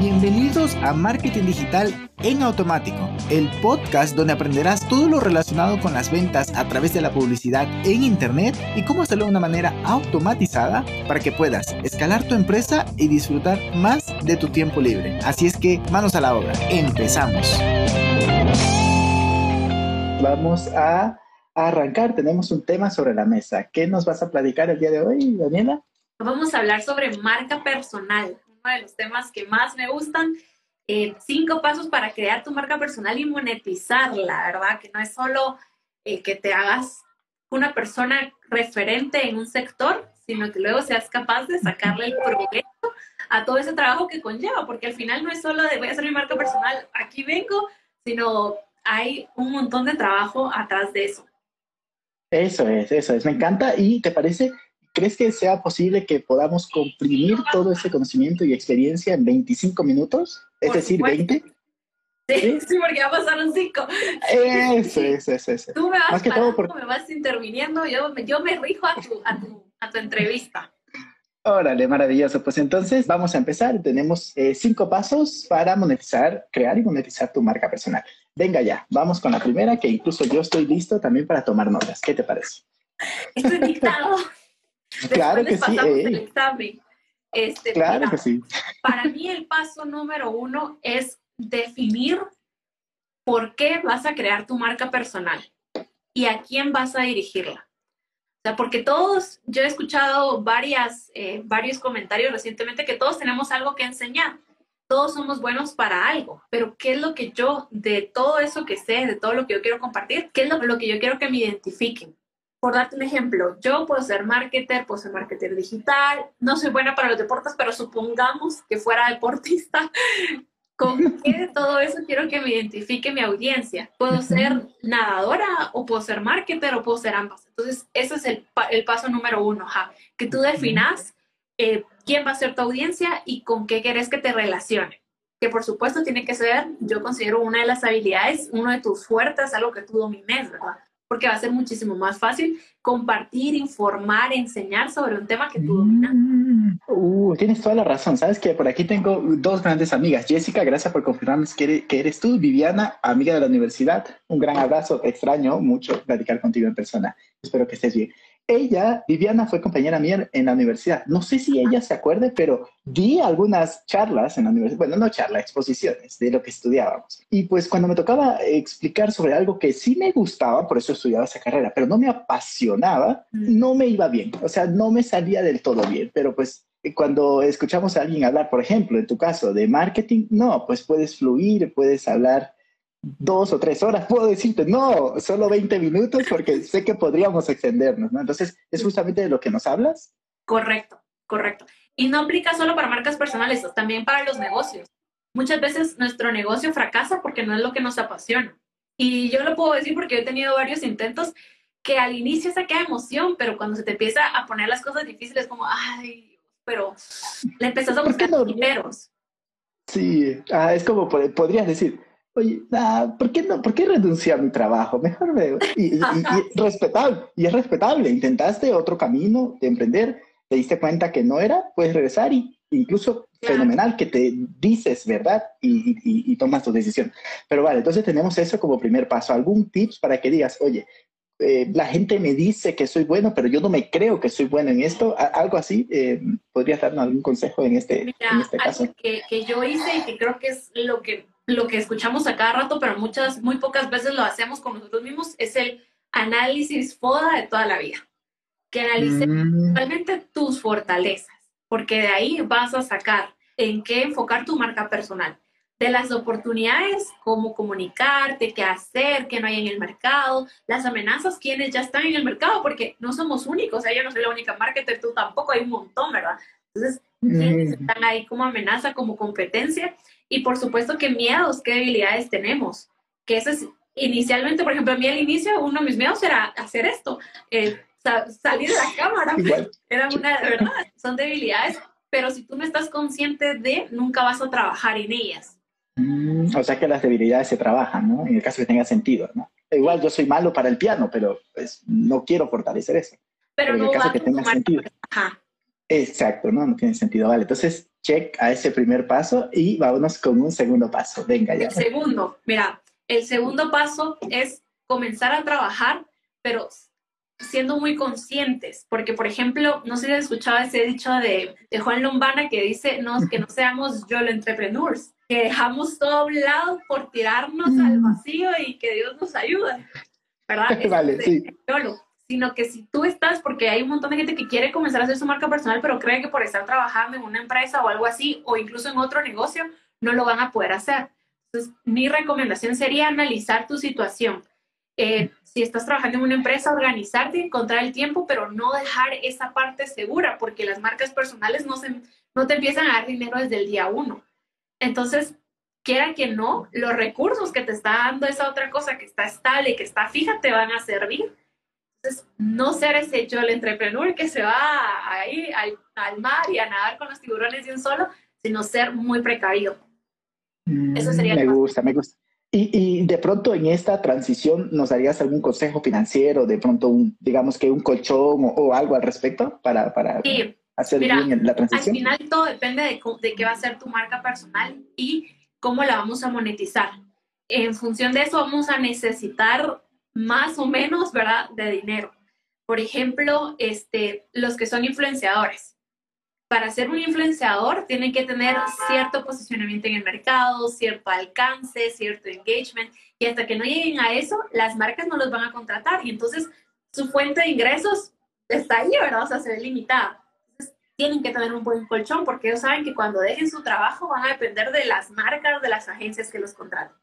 Bienvenidos a Marketing Digital en Automático, el podcast donde aprenderás todo lo relacionado con las ventas a través de la publicidad en Internet y cómo hacerlo de una manera automatizada para que puedas escalar tu empresa y disfrutar más de tu tiempo libre. Así es que manos a la obra, empezamos. Vamos a arrancar, tenemos un tema sobre la mesa. ¿Qué nos vas a platicar el día de hoy, Daniela? Vamos a hablar sobre marca personal, uno de los temas que más me gustan. Eh, cinco pasos para crear tu marca personal y monetizarla, ¿verdad? Que no es solo eh, que te hagas una persona referente en un sector, sino que luego seas capaz de sacarle el provecho a todo ese trabajo que conlleva, porque al final no es solo de voy a hacer mi marca personal, aquí vengo, sino hay un montón de trabajo atrás de eso. Eso es, eso es, me encanta. ¿Y te parece ¿Crees que sea posible que podamos comprimir todo ese conocimiento y experiencia en 25 minutos? Es decir, 20. Sí, sí, porque ya pasaron 5. Eso, eso, eso, eso. Tú me vas, Más que todo me vas interviniendo, yo, yo me rijo a tu, a tu, a tu entrevista. Órale, maravilloso. Pues entonces vamos a empezar. Tenemos eh, cinco pasos para monetizar, crear y monetizar tu marca personal. Venga ya, vamos con la primera, que incluso yo estoy listo también para tomar notas. ¿Qué te parece? Estoy dictado. claro que sí. Este, claro que sí. Para mí el paso número uno es definir por qué vas a crear tu marca personal y a quién vas a dirigirla. O sea, porque todos, yo he escuchado varias, eh, varios comentarios recientemente que todos tenemos algo que enseñar. Todos somos buenos para algo, pero ¿qué es lo que yo, de todo eso que sé, de todo lo que yo quiero compartir, qué es lo, lo que yo quiero que me identifiquen? Por darte un ejemplo, yo puedo ser marketer, puedo ser marketer digital, no soy buena para los deportes, pero supongamos que fuera deportista. ¿Con qué de todo eso quiero que me identifique mi audiencia? ¿Puedo ser nadadora o puedo ser marketer o puedo ser ambas? Entonces, ese es el, el paso número uno, ja, que tú definas eh, quién va a ser tu audiencia y con qué quieres que te relacione. Que por supuesto tiene que ser, yo considero una de las habilidades, uno de tus fuertes, algo que tú domines, ¿verdad? Porque va a ser muchísimo más fácil compartir, informar, enseñar sobre un tema que tú dominas. Uh, tienes toda la razón. Sabes que por aquí tengo dos grandes amigas. Jessica, gracias por confirmarme que eres tú. Viviana, amiga de la universidad. Un gran abrazo. Extraño mucho platicar contigo en persona. Espero que estés bien ella, Viviana, fue compañera mía en la universidad. No sé si ella se acuerde, pero di algunas charlas en la universidad. Bueno, no charlas, exposiciones de lo que estudiábamos. Y pues cuando me tocaba explicar sobre algo que sí me gustaba, por eso estudiaba esa carrera, pero no me apasionaba, mm. no me iba bien. O sea, no me salía del todo bien. Pero pues cuando escuchamos a alguien hablar, por ejemplo, en tu caso, de marketing, no, pues puedes fluir, puedes hablar dos o tres horas, puedo decirte, no, solo 20 minutos porque sé que podríamos extendernos, ¿no? Entonces, ¿es justamente de lo que nos hablas? Correcto, correcto. Y no aplica solo para marcas personales, también para los negocios. Muchas veces nuestro negocio fracasa porque no es lo que nos apasiona. Y yo lo puedo decir porque he tenido varios intentos que al inicio saca emoción, pero cuando se te empieza a poner las cosas difíciles, como, ay, pero le empezás a buscar primeros. Sí, ah, es como podrías decir, oye, ¿por, qué no, ¿por qué renunciar a mi trabajo? Mejor veo. Y, y, respetable, y es respetable. Intentaste otro camino de emprender, te diste cuenta que no era, puedes regresar y incluso fenomenal que te dices verdad y, y, tomas tu decisión. Pero vale, entonces tenemos eso como primer paso. ¿Algún tips para que digas, oye, eh, la gente me dice que soy bueno, pero yo no me creo que soy bueno en esto? Algo así, eh, ¿podrías darnos algún consejo en este, en este caso? Algo que, que yo hice y que creo que es lo que lo que escuchamos a cada rato, pero muchas, muy pocas veces lo hacemos con nosotros mismos, es el análisis FODA de toda la vida. Que analices mm. realmente tus fortalezas, porque de ahí vas a sacar en qué enfocar tu marca personal. De las oportunidades, cómo comunicarte, qué hacer, qué no hay en el mercado, las amenazas, quienes ya están en el mercado, porque no somos únicos, o sea, yo no soy la única marketer, tú tampoco, hay un montón, ¿verdad? Entonces, mm. están ahí como amenaza, como competencia, y por supuesto, qué miedos, qué debilidades tenemos. Que eso es, inicialmente, por ejemplo, a mí al inicio, uno de mis miedos era hacer esto, eh, salir de la cámara. Era una, de verdad, son debilidades, pero si tú no estás consciente de, nunca vas a trabajar en ellas. Mm, o sea que las debilidades se trabajan, ¿no? En el caso que tenga sentido, ¿no? Igual yo soy malo para el piano, pero pues no quiero fortalecer eso. Pero, no en el caso que tenga sentido. Ajá. Exacto, ¿no? No tiene sentido. Vale, entonces check a ese primer paso y vámonos con un segundo paso. Venga ya. El segundo, mira, el segundo paso es comenzar a trabajar, pero siendo muy conscientes, porque por ejemplo, no sé si has escuchado ese dicho de, Juan Lombana que dice no, que no seamos YOLO entrepreneurs, que dejamos todo a un lado por tirarnos al mm. vacío y que Dios nos ayude, ¿verdad? vale, sí. YOLO sino que si tú estás, porque hay un montón de gente que quiere comenzar a hacer su marca personal, pero cree que por estar trabajando en una empresa o algo así, o incluso en otro negocio, no lo van a poder hacer. Entonces, mi recomendación sería analizar tu situación. Eh, si estás trabajando en una empresa, organizarte, encontrar el tiempo, pero no dejar esa parte segura, porque las marcas personales no, se, no te empiezan a dar dinero desde el día uno. Entonces, quiera que no, los recursos que te está dando esa otra cosa que está estable, que está fija, te van a servir entonces, no ser ese yo el entrepreneur que se va ahí al, al, mar y a nadar con los tiburones de un solo, sino ser muy precavido. Eso sería. Me gusta, me gusta. Y, y, de pronto en esta transición, ¿nos darías algún consejo financiero? De pronto, un, digamos que un colchón o, algo al respecto para, para hacer bien la transición. Al final todo depende de, de qué va a ser tu marca personal y cómo la vamos a monetizar. En función de eso vamos a necesitar más o menos, ¿verdad?, de dinero. Por ejemplo, este, los que son influenciadores. Para ser un influenciador tienen que tener cierto posicionamiento en el mercado, cierto alcance, cierto engagement, y hasta que no lleguen a eso, las marcas no los van a contratar y entonces su fuente de ingresos está ahí, ¿verdad? O sea, se ve limitada. Tienen que tener un buen colchón porque ellos saben que cuando dejen su trabajo van a depender de las marcas, de las agencias que los contraten.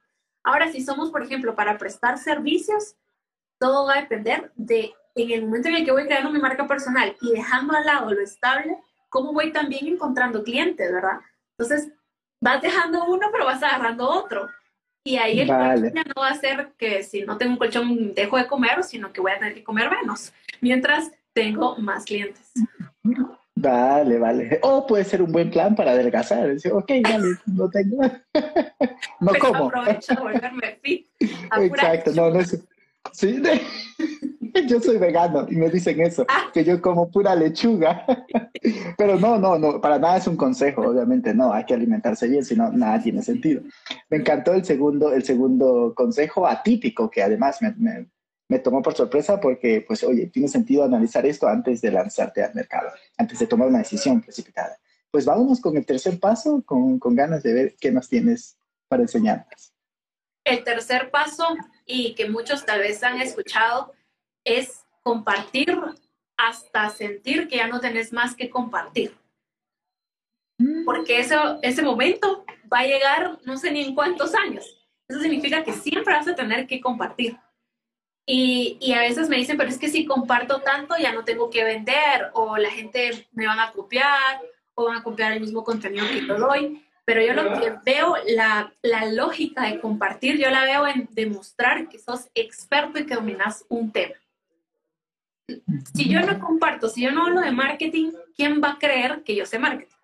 Ahora, si somos, por ejemplo, para prestar servicios, todo va a depender de, en el momento en el que voy creando mi marca personal y dejando al lado lo estable, cómo voy también encontrando clientes, ¿verdad? Entonces, vas dejando uno, pero vas agarrando otro. Y ahí el vale. no va a ser que si no tengo un colchón dejo de comer, sino que voy a tener que comer menos, mientras tengo más clientes. Vale, vale. O puede ser un buen plan para adelgazar. Decir, ok, vale, no tengo. no pues como. Aprovecho de volverme fit. Exacto, no, no es. Sí, yo soy vegano y me dicen eso, ah. que yo como pura lechuga. Pero no, no, no, para nada es un consejo, obviamente no, hay que alimentarse bien, si no, nada tiene sentido. Me encantó el segundo, el segundo consejo atípico, que además me, me tomó por sorpresa porque, pues, oye, tiene sentido analizar esto antes de lanzarte al mercado, antes de tomar una decisión precipitada. Pues vámonos con el tercer paso, con, con ganas de ver qué nos tienes para enseñarnos. El tercer paso, y que muchos tal vez han escuchado, es compartir hasta sentir que ya no tenés más que compartir. Porque eso, ese momento va a llegar no sé ni en cuántos años. Eso significa que siempre vas a tener que compartir. Y, y, a veces me dicen, pero es que si comparto tanto ya no tengo que vender o la gente me van a copiar o van a copiar el mismo contenido que yo doy. Pero yo lo que veo, la, la lógica de compartir, yo la veo en demostrar que sos experto y que dominas un tema. Si yo no comparto, si yo no hablo de marketing, ¿quién va a creer que yo sé marketing?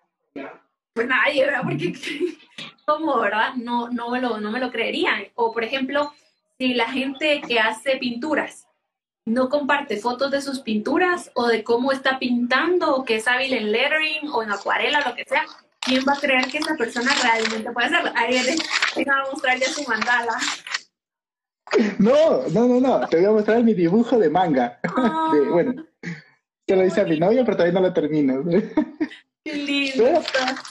Pues nadie, ¿verdad? Porque, ¿cómo, verdad? No, no, me lo, no me lo creerían. O, por ejemplo, si la gente que hace pinturas no comparte fotos de sus pinturas o de cómo está pintando o que es hábil en lettering o en acuarela, lo que sea, ¿quién va a creer que esa persona realmente puede hacerlo? Ahí venga a mostrarle su mandala. No, no, no, no. Te voy a mostrar mi dibujo de manga. Ah. bueno, te lo hice a mi novia, pero todavía no lo termino. Qué lindo.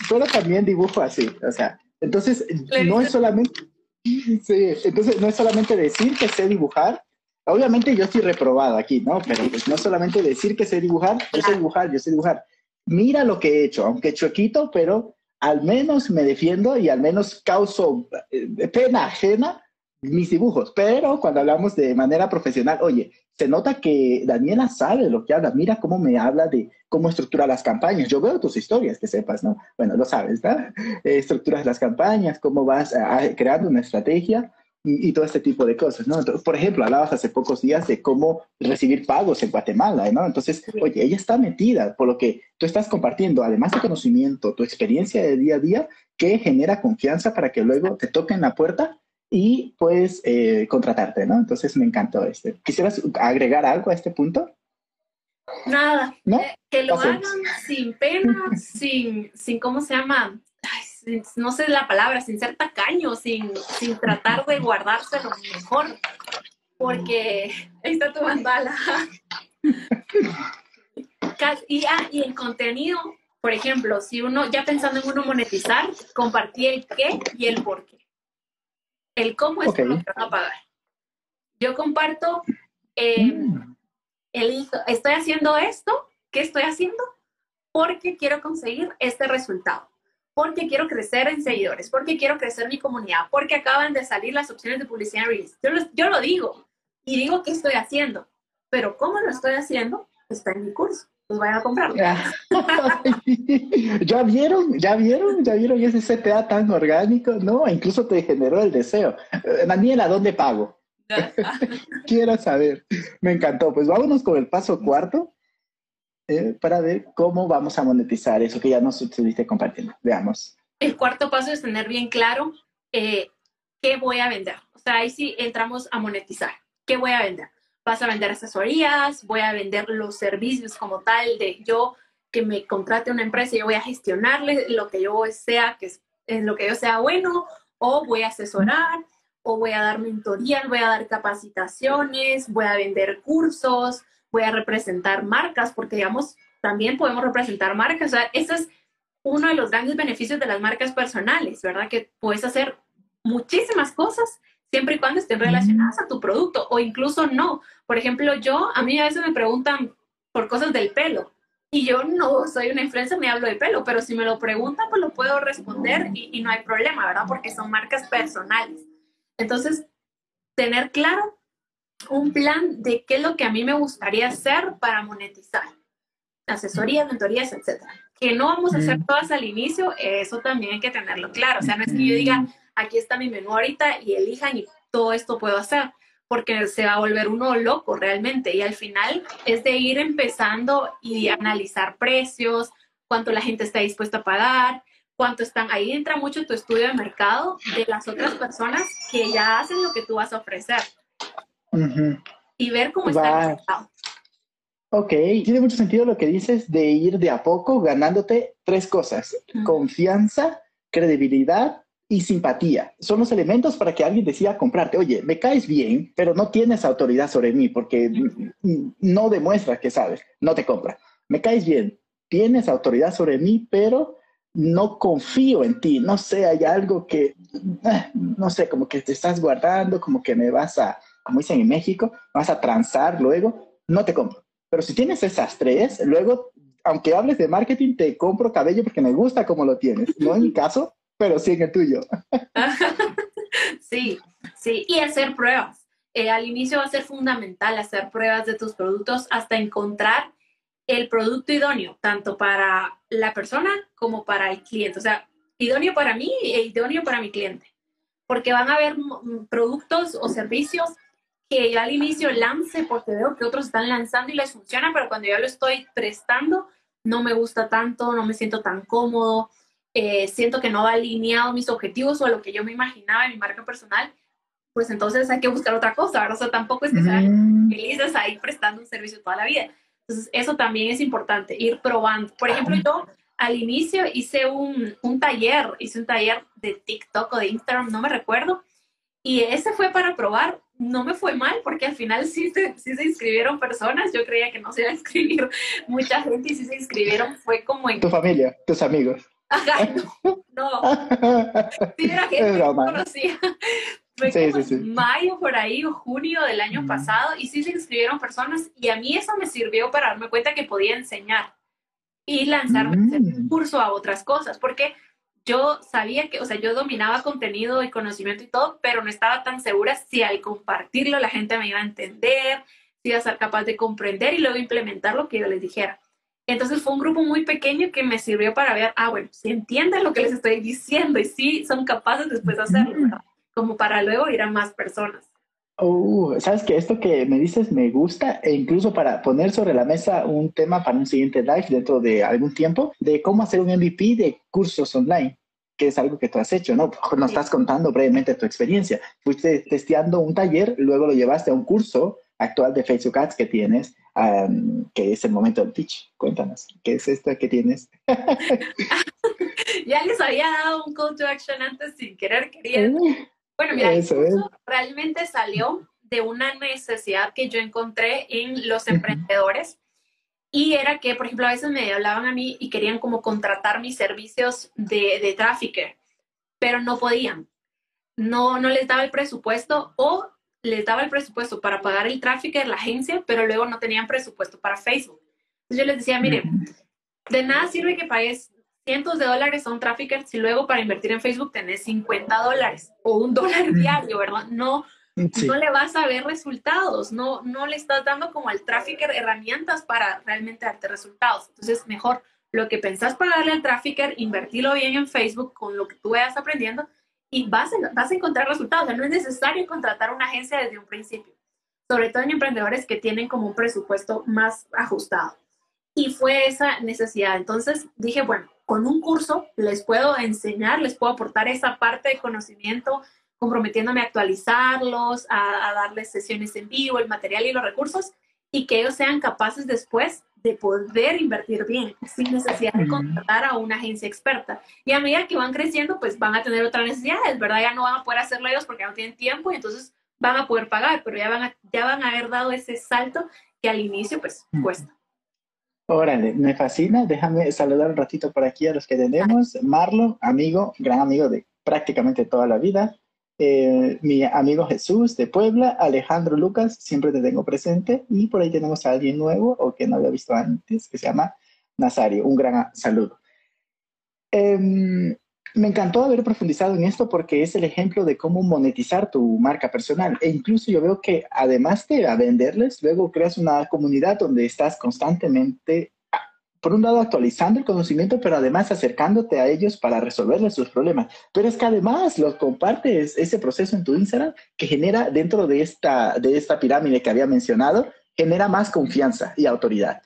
Pero, también dibujo así. O sea, entonces no es solamente. Sí, entonces no es solamente decir que sé dibujar. Obviamente yo estoy reprobado aquí, ¿no? Pero pues no solamente decir que sé dibujar, yo sé dibujar, yo sé dibujar mira lo que he hecho, aunque chuequito, pero al menos me defiendo y al menos causo eh, pena ajena mis dibujos. Pero cuando hablamos de manera profesional, oye, se nota que Daniela sabe lo que habla. Mira cómo me habla de cómo estructura las campañas. Yo veo tus historias, que sepas, ¿no? Bueno, lo sabes, ¿no? Eh, estructuras las campañas, cómo vas creando una estrategia y, todo este tipo de cosas, ¿no? por ejemplo, hablabas hace pocos días de cómo recibir pagos en Guatemala, ¿no? Entonces, oye, ella está metida, por lo que tú estás compartiendo, además de conocimiento, tu experiencia de día a día, que genera confianza para que luego te toquen la puerta y puedes eh, contratarte, ¿no? Entonces, me encantó este. ¿Quisieras agregar algo a este punto? Nada. Eh, que lo hagan sin pena, sin, sin, ¿cómo se llama? no sé la palabra, sin ser tacaño, sin, sin tratar de guardarse lo mejor. Porque ahí está tu mandala. y, ah, y el contenido, por ejemplo, si uno, ya pensando en uno monetizar, compartir el qué y el por qué. El cómo es que van a pagar. Yo comparto eh, mm estoy haciendo esto, ¿qué estoy haciendo? Porque quiero conseguir este resultado, porque quiero crecer en seguidores, porque quiero crecer mi comunidad, porque acaban de salir las opciones de publicidad. Yo, lo digo y digo qué estoy haciendo, pero cómo lo estoy haciendo está en mi curso. Pues vayan a comprarlo. ya vieron, ya vieron, ya vieron ese CTA tan orgánico, ¿no? Incluso te generó el deseo. Eh, Daniela, ¿dónde pago? Quiero saber. Me encantó. Pues vámonos con el paso cuarto eh, para ver cómo vamos a monetizar eso que ya nos estuviste compartiendo. Veamos. El cuarto paso es tener bien claro eh, qué voy a vender. O sea, ahí sí entramos a monetizar. ¿Qué voy a vender? Vas a vender asesorías, voy a vender los servicios como tal de yo que me contrate una empresa yo voy a gestionarle lo que yo sea, que es, lo que yo sea bueno, o voy a asesorar, o voy a dar mentoría, voy a dar capacitaciones, voy a vender cursos, voy a representar marcas, porque digamos, también podemos representar marcas. O sea, ese es uno de los grandes beneficios de las marcas personales, ¿verdad? Que puedes hacer muchísimas cosas siempre y cuando estén relacionadas a tu producto o incluso no. Por ejemplo, yo, a mí a veces me preguntan por cosas del pelo y yo no soy una influencer ni hablo de pelo, pero si me lo preguntan, pues lo puedo responder y, y no hay problema, ¿verdad? Porque son marcas personales. Entonces, tener claro un plan de qué es lo que a mí me gustaría hacer para monetizar. Asesorías, mentorías, etcétera. Que no vamos a hacer todas al inicio, eso también hay que tenerlo claro. O sea, no es que yo diga, aquí está mi menú ahorita y elijan y todo esto puedo hacer, porque se va a volver uno loco realmente. Y al final es de ir empezando y analizar precios, cuánto la gente está dispuesta a pagar, cuánto están. Ahí entra mucho tu estudio de mercado de las otras personas que ya hacen lo que tú vas a ofrecer. Y ver cómo está el mercado. Ok, tiene mucho sentido lo que dices de ir de a poco ganándote tres cosas. Confianza, credibilidad y simpatía. Son los elementos para que alguien decida comprarte. Oye, me caes bien, pero no tienes autoridad sobre mí porque no demuestra que sabes, no te compra. Me caes bien, tienes autoridad sobre mí, pero no confío en ti, no sé, hay algo que, eh, no sé, como que te estás guardando, como que me vas a, como dicen en México, vas a transar luego, no te compro. Pero si tienes esas tres, luego, aunque hables de marketing, te compro cabello porque me gusta como lo tienes. No en mi caso, pero sí en el tuyo. sí, sí, y hacer pruebas. Eh, al inicio va a ser fundamental hacer pruebas de tus productos hasta encontrar el producto idóneo, tanto para la persona como para el cliente. O sea, idóneo para mí e idóneo para mi cliente. Porque van a haber productos o servicios que yo al inicio lance porque veo que otros están lanzando y les funciona, pero cuando yo lo estoy prestando, no me gusta tanto, no me siento tan cómodo, eh, siento que no va alineado mis objetivos o a lo que yo me imaginaba en mi marca personal, pues entonces hay que buscar otra cosa, ¿verdad? O sea, tampoco es que sean mm. felices ahí prestando un servicio toda la vida. Entonces, eso también es importante, ir probando. Por ejemplo, yo al inicio hice un, un taller, hice un taller de TikTok o de Instagram, no me recuerdo, y ese fue para probar. No me fue mal porque al final sí se, sí se inscribieron personas. Yo creía que no se iba a inscribir mucha gente y sí se inscribieron. Fue como en... Tu familia, tus amigos. Ajá, no. no. Sí, era gente que no conocía. Fue como mayo por ahí o junio del año pasado y sí se inscribieron personas y a mí eso me sirvió para darme cuenta que podía enseñar y lanzarme un curso a otras cosas, porque yo sabía que, o sea, yo dominaba contenido y conocimiento y todo, pero no estaba tan segura si al compartirlo la gente me iba a entender, si iba a ser capaz de comprender y luego implementar lo que yo les dijera. Entonces fue un grupo muy pequeño que me sirvió para ver, ah, bueno, si entienden lo que les estoy diciendo y si son capaces después de hacerlo como para luego ir a más personas. Uh, sabes que esto que me dices me gusta e incluso para poner sobre la mesa un tema para un siguiente live dentro de algún tiempo de cómo hacer un MVP de cursos online, que es algo que tú has hecho, ¿no? Nos estás contando brevemente tu experiencia. Fuiste testeando un taller, luego lo llevaste a un curso actual de Facebook Ads que tienes, que es el momento del pitch. Cuéntanos, ¿qué es esto que tienes? ya les había dado un call to action antes sin querer queriendo. Bueno, mira, eso, realmente salió de una necesidad que yo encontré en los emprendedores y era que, por ejemplo, a veces me hablaban a mí y querían como contratar mis servicios de, de trafficker, pero no podían. No, no les daba el presupuesto o les daba el presupuesto para pagar el trafficker, la agencia, pero luego no tenían presupuesto para Facebook. Entonces yo les decía, miren, de nada sirve que pagues cientos de dólares a un trafficker si luego para invertir en Facebook tenés 50 dólares o un dólar diario, ¿verdad? No, no le vas a ver resultados, no, no le estás dando como al trafficker herramientas para realmente darte resultados. Entonces, mejor lo que pensás pagarle al trafficker, invertirlo bien en Facebook con lo que tú vayas aprendiendo y vas a, vas a encontrar resultados. no es necesario contratar una agencia desde un principio, sobre todo en emprendedores que tienen como un presupuesto más ajustado. Y fue esa necesidad. Entonces dije, bueno, con un curso les puedo enseñar, les puedo aportar esa parte de conocimiento, comprometiéndome a actualizarlos, a, darles sesiones en vivo, el material y los recursos, y que ellos sean capaces después de poder invertir bien, sin necesidad de contratar a una agencia experta. Y a medida que van creciendo, pues van a tener otras necesidades, ¿verdad? Ya no van a poder hacerlo ellos porque no tienen tiempo y entonces van a poder pagar, pero ya van a, ya van a haber dado ese salto que al inicio, pues, cuesta. Órale, me fascina. Déjame saludar un ratito por aquí a los que tenemos. Marlo, amigo, gran amigo de prácticamente toda la vida. Eh, mi amigo Jesús de Puebla, Alejandro Lucas, siempre te tengo presente. Y por ahí tenemos a alguien nuevo o que no había visto antes, que se llama Nazario. Un gran saludo. Em, me encantó haber profundizado en esto porque es el ejemplo de cómo monetizar tu marca personal. E incluso yo veo que además de venderles, luego creas una comunidad donde estás constantemente, por un lado, actualizando el conocimiento, pero además acercándote a ellos para resolverles sus problemas. Pero es que además los compartes ese proceso en tu Instagram que genera dentro de esta, de esta pirámide que había mencionado, genera más confianza y autoridad.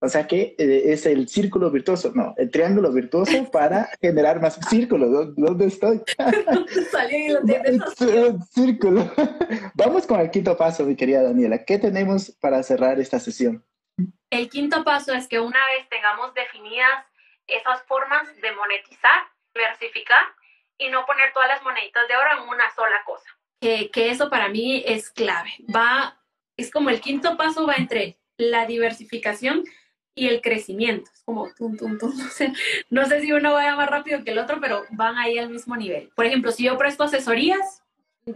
O sea que eh, es el círculo virtuoso, no, el triángulo virtuoso para generar más círculos. ¿Dónde estoy? Salí Círculo. Vamos con el quinto paso, mi querida Daniela. ¿Qué tenemos para cerrar esta sesión? El quinto paso es que una vez tengamos definidas esas formas de monetizar, diversificar y no poner todas las moneditas de oro en una sola cosa. Que, que eso para mí es clave. Va, es como el quinto paso va entre la diversificación y el crecimiento. Es como, tum, tum, tum, no, sé, no sé si uno vaya más rápido que el otro, pero van ahí al mismo nivel. Por ejemplo, si yo presto asesorías,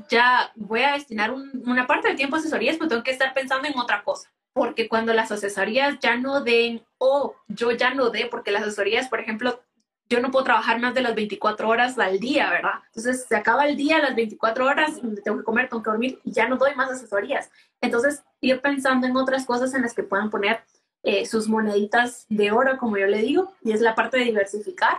ya voy a destinar una parte del tiempo a asesorías, pero tengo que estar pensando en otra cosa. Porque cuando las asesorías ya no den, o yo ya no dé, porque las asesorías, por ejemplo, yo no puedo trabajar más de las 24 horas al día, ¿verdad? Entonces se acaba el día, las 24 horas, tengo que comer, tengo que dormir y ya no doy más asesorías. Entonces, ir pensando en otras cosas en las que puedan poner eh, sus moneditas de oro, como yo le digo, y es la parte de diversificar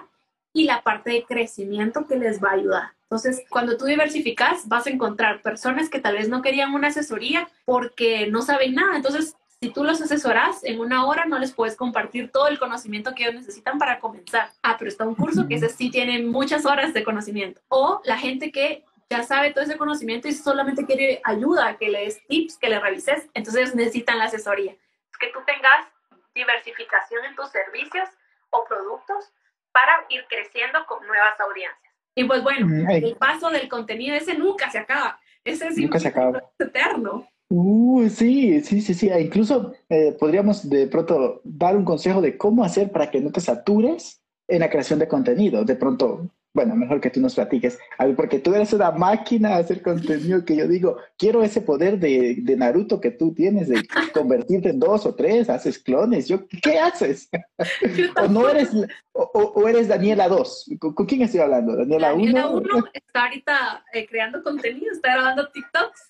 y la parte de crecimiento que les va a ayudar. Entonces, cuando tú diversificas, vas a encontrar personas que tal vez no querían una asesoría porque no saben nada. Entonces, si tú los asesoras en una hora, no les puedes compartir todo el conocimiento que ellos necesitan para comenzar. Ah, pero está un curso que ese sí tiene muchas horas de conocimiento. O la gente que ya sabe todo ese conocimiento y solamente quiere ayuda, que le des tips, que le revises, entonces necesitan la asesoría. Que tú tengas diversificación en tus servicios o productos para ir creciendo con nuevas audiencias. Y pues bueno, el paso del contenido ese nunca se acaba. Ese es nunca se acaba. eterno. Uh, sí, sí, sí, sí. Incluso eh, podríamos de pronto dar un consejo de cómo hacer para que no te satures en la creación de contenido. De pronto, bueno, mejor que tú nos platiques, porque tú eres una máquina de hacer contenido que yo digo, quiero ese poder de, de Naruto que tú tienes de convertirte en dos o tres, haces clones, yo, ¿qué haces? o no eres, o, eres Daniela 2, ¿Con, quién estoy hablando? Daniela 1. Daniela 1 está ahorita eh, creando contenido, está grabando TikToks.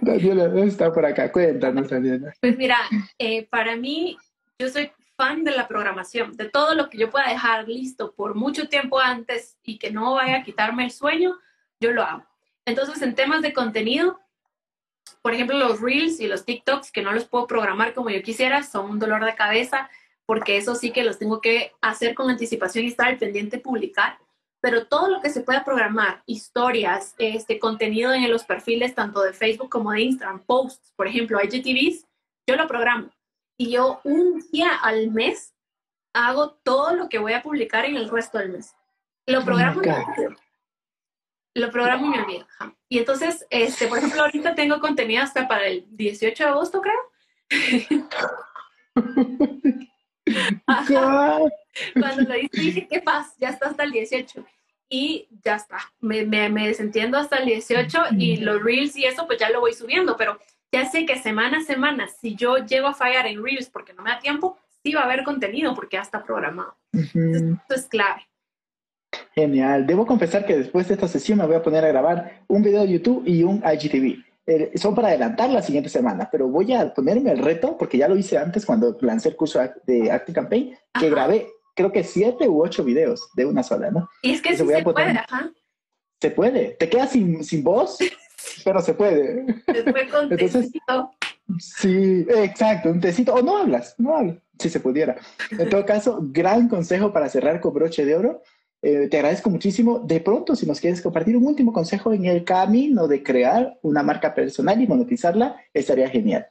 Daniela está por acá, cuéntanos Daniela. Pues mira, eh, para mí, yo soy fan de la programación, de todo lo que yo pueda dejar listo por mucho tiempo antes y que no vaya a quitarme el sueño, yo lo hago. Entonces, en temas de contenido, por ejemplo, los reels y los TikToks, que no los puedo programar como yo quisiera, son un dolor de cabeza, porque eso sí que los tengo que hacer con anticipación y estar al pendiente publicar. Pero todo lo que se pueda programar, historias, este contenido en los perfiles tanto de Facebook como de Instagram, posts, por ejemplo, IGTVs, yo lo programo y yo un día al mes hago todo lo que voy a publicar en el resto del mes. Lo programo y me olvido. Lo programo y me olvido. Y entonces, este, por ejemplo, ahorita tengo contenido hasta para el 18 de agosto, creo. Cuando lo hice dije, qué paz, ya está hasta el 18 y ya está. Me, me, me, desentiendo hasta el 18 y los reels y eso pues ya lo voy subiendo, pero ya sé que semana a semana, si yo llego a fallar en reels porque no me da tiempo, sí va a haber contenido porque ya está programado. Entonces, esto es clave. Genial. Debo confesar que después de esta sesión me voy a poner a grabar un video de YouTube y un IGTV. Eh, son para adelantar la siguiente semana, pero voy a ponerme el reto, porque ya lo hice antes cuando lancé el curso de Active Campaign, que grabé creo que siete u ocho videos de una sola, ¿no? Y es que sí se puede, ajá. Se puede. Te quedas sin, sin voz, pero se puede. Después con Entonces, Sí, exacto, un tecito. O no hablas, no hablas, si se pudiera. En todo caso, gran consejo para cerrar con broche de oro. Eh, te agradezco muchísimo. De pronto, si nos quieres compartir un último consejo en el camino de crear una marca personal y monetizarla, estaría genial.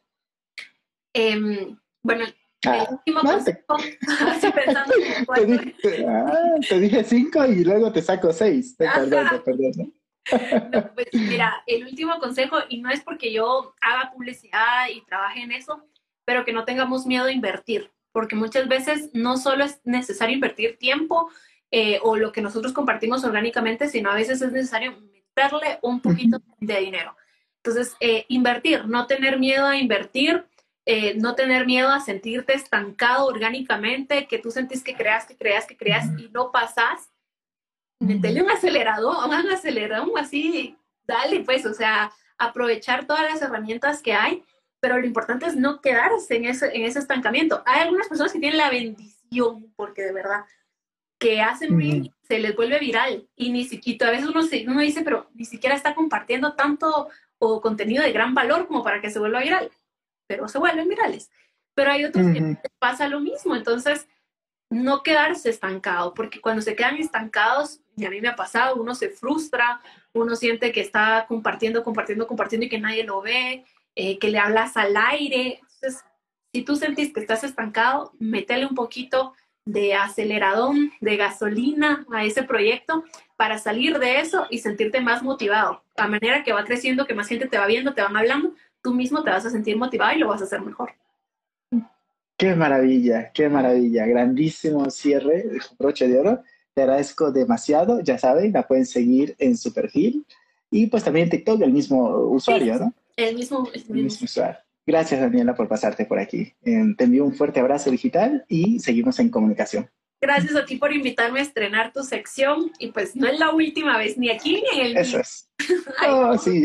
Em, bueno, el último consejo, pensando te, dije, ah, te dije cinco y luego te saco seis. Perdón, perdón. pues mira, el último consejo, y no es porque yo haga publicidad y trabaje en eso, pero que no tengamos miedo a invertir, porque muchas veces no solo es necesario invertir tiempo eh, o lo que nosotros compartimos orgánicamente, sino a veces es necesario meterle un poquito de dinero. Entonces, eh, invertir, no tener miedo a invertir eh, no tener miedo a sentirte estancado orgánicamente, que tú sentís que creas, que creas, que creas y no pasas, metele un acelerador, un acelerador así, dale pues, o sea, aprovechar todas las herramientas que hay, pero lo importante es no quedarse en ese, en ese estancamiento. Hay algunas personas que tienen la bendición, porque de verdad, que hacen y se les vuelve viral y ni siquiera, a veces uno, se, uno dice, pero ni siquiera está compartiendo tanto o contenido de gran valor como para que se vuelva viral pero se vuelven virales. Pero hay otros que pasa lo mismo, entonces no quedarse estancado, porque cuando se quedan estancados, y a mí me ha pasado, uno se frustra, uno siente que está compartiendo, compartiendo, compartiendo y que nadie lo ve, eh, que le hablas al aire. Entonces, si tú sentís que estás estancado, métele un poquito de aceleradón, de gasolina a ese proyecto para salir de eso y sentirte más motivado. A manera que va creciendo, que más gente te va viendo, te van hablando, tú mismo te vas a sentir motivado y lo vas a hacer mejor. Qué maravilla, qué maravilla. Grandísimo cierre, broche de oro. Te agradezco demasiado. Ya saben, la pueden seguir en su perfil. Y pues también en TikTok, el mismo usuario, ¿no? El mismo, el mismo. usuario. Gracias, Daniela, por pasarte por aquí. te envío un fuerte abrazo digital y seguimos en comunicación. Gracias a ti por invitarme a estrenar tu sección y pues no es la última vez ni aquí ni en el... Eso es. oh, sí.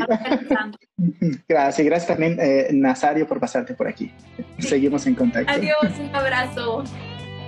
gracias, gracias también eh, Nazario por pasarte por aquí. Seguimos en contacto. Adiós, un abrazo.